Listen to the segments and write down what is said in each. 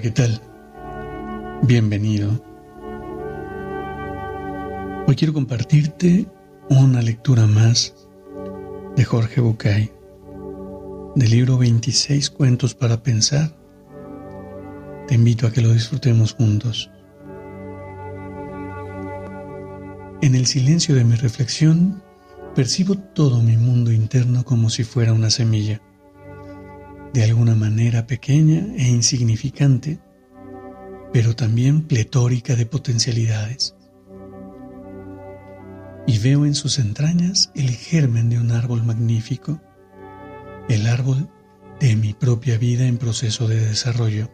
¿Qué tal? Bienvenido. Hoy quiero compartirte una lectura más de Jorge Bucay, del libro 26 Cuentos para Pensar. Te invito a que lo disfrutemos juntos. En el silencio de mi reflexión, percibo todo mi mundo interno como si fuera una semilla de alguna manera pequeña e insignificante, pero también pletórica de potencialidades. Y veo en sus entrañas el germen de un árbol magnífico, el árbol de mi propia vida en proceso de desarrollo.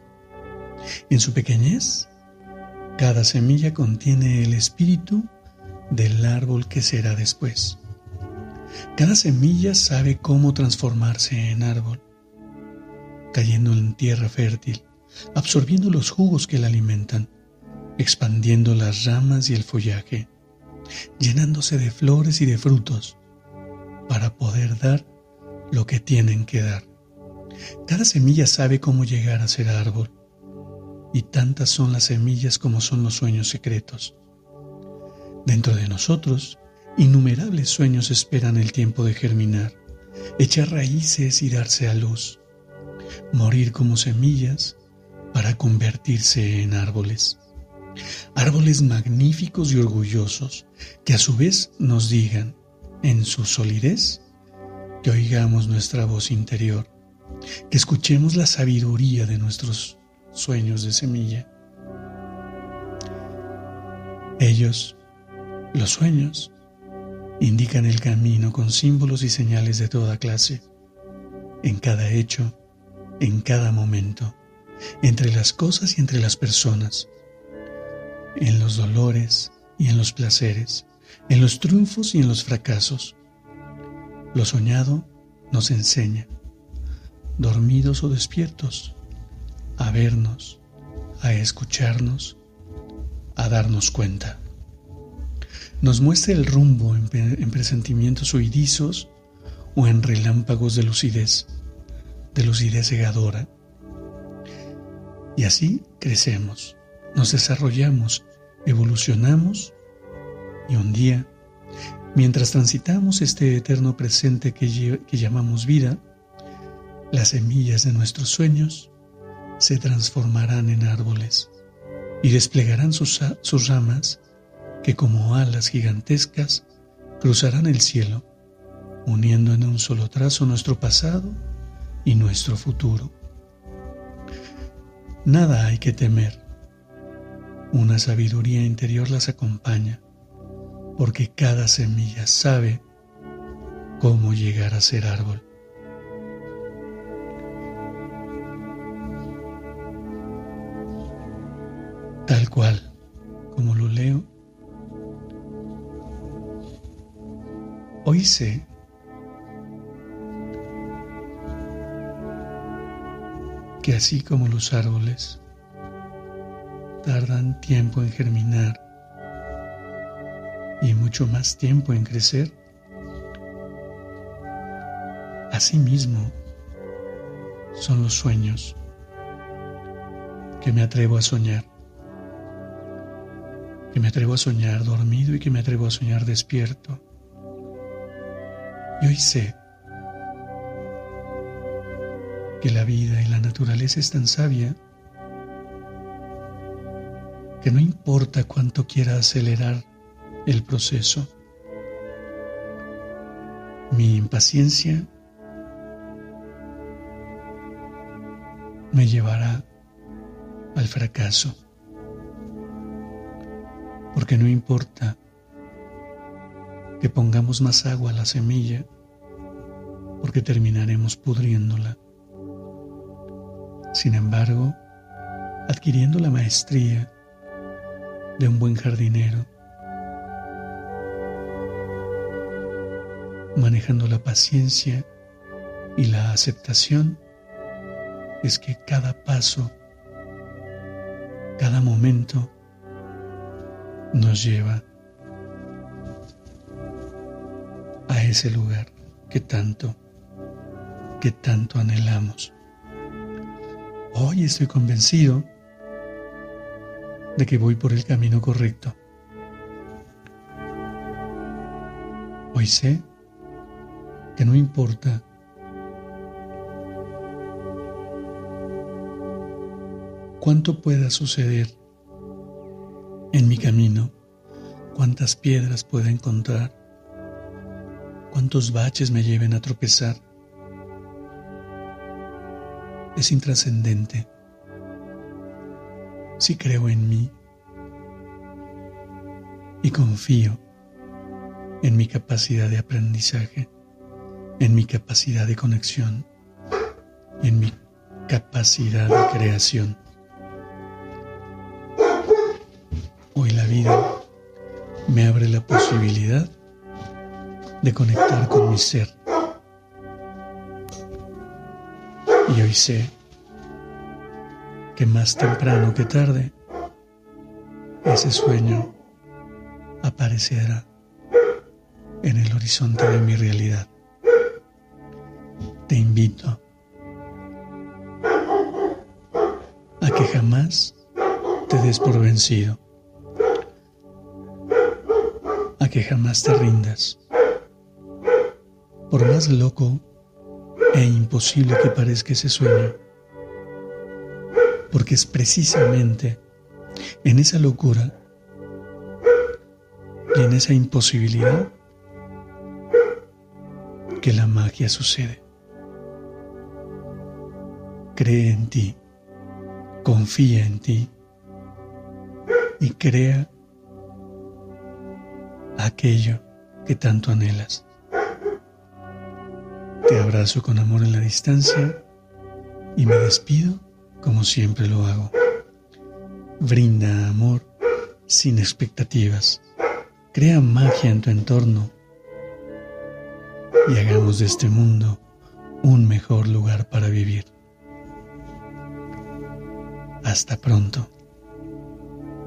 En su pequeñez, cada semilla contiene el espíritu del árbol que será después. Cada semilla sabe cómo transformarse en árbol cayendo en tierra fértil, absorbiendo los jugos que la alimentan, expandiendo las ramas y el follaje, llenándose de flores y de frutos, para poder dar lo que tienen que dar. Cada semilla sabe cómo llegar a ser árbol, y tantas son las semillas como son los sueños secretos. Dentro de nosotros, innumerables sueños esperan el tiempo de germinar, echar raíces y darse a luz morir como semillas para convertirse en árboles. Árboles magníficos y orgullosos que a su vez nos digan, en su solidez, que oigamos nuestra voz interior, que escuchemos la sabiduría de nuestros sueños de semilla. Ellos, los sueños, indican el camino con símbolos y señales de toda clase. En cada hecho, en cada momento, entre las cosas y entre las personas, en los dolores y en los placeres, en los triunfos y en los fracasos. Lo soñado nos enseña, dormidos o despiertos, a vernos, a escucharnos, a darnos cuenta. Nos muestra el rumbo en, presentimientos huidizos o en relámpagos de lucidez de lucidez cegadora. Y así crecemos, nos desarrollamos, evolucionamos y un día, mientras transitamos este eterno presente que, que llamamos vida, las semillas de nuestros sueños se transformarán en árboles y desplegarán sus, sus ramas que como alas gigantescas cruzarán el cielo, uniendo en un solo trazo nuestro pasado y nuestro futuro. Nada hay que temer. Una sabiduría interior las acompaña, porque cada semilla sabe cómo llegar a ser árbol. Tal cual como lo leo, hoy sé que así como los árboles tardan tiempo en germinar y mucho más tiempo en crecer, asimismo son los sueños que me atrevo a soñar, que me atrevo a soñar dormido y que me atrevo a soñar despierto. Y hoy sé que la vida y la naturaleza es tan sabia que no importa cuánto quiera acelerar el proceso, mi impaciencia me llevará al fracaso, porque no importa que pongamos más agua a la semilla, porque terminaremos pudriéndola. Sin embargo, adquiriendo la maestría de un buen jardinero, manejando la paciencia y la aceptación, es que cada paso, cada momento nos lleva a ese lugar que tanto, que tanto anhelamos. Hoy estoy convencido de que voy por el camino correcto. Hoy sé que no importa cuánto pueda suceder en mi camino, cuántas piedras pueda encontrar, cuántos baches me lleven a tropezar. Es intrascendente si creo en mí y confío en mi capacidad de aprendizaje en mi capacidad de conexión, en mi capacidad de creación. Hoy la vida me abre la posibilidad de conectar con mi ser. Y hoy sé que más temprano que tarde ese sueño aparecerá en el horizonte de mi realidad te invito a que jamás te des por vencido, a que jamás te rindas. Por más loco e imposible que parezca ese sueño, porque es precisamente en esa locura y en esa imposibilidad que la magia sucede. Cree en ti, confía en ti y crea aquello que tanto anhelas. Te abrazo con amor en la distancia y me despido como siempre lo hago. Brinda amor sin expectativas. Crea magia en tu entorno y hagamos de este mundo un mejor lugar para vivir. Hasta pronto.